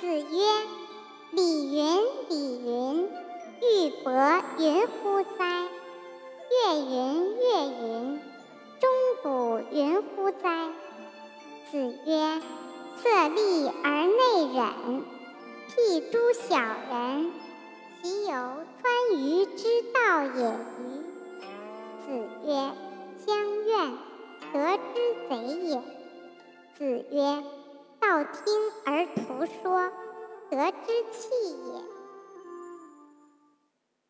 子曰：“礼云，礼云，玉帛云乎哉？月云，月云，钟鼓云乎哉？”子曰：“色厉而内荏，譬诸小人，其有川渝之道也与？”子曰：“乡怨，得之贼也。”子曰：听而图说，得之气也。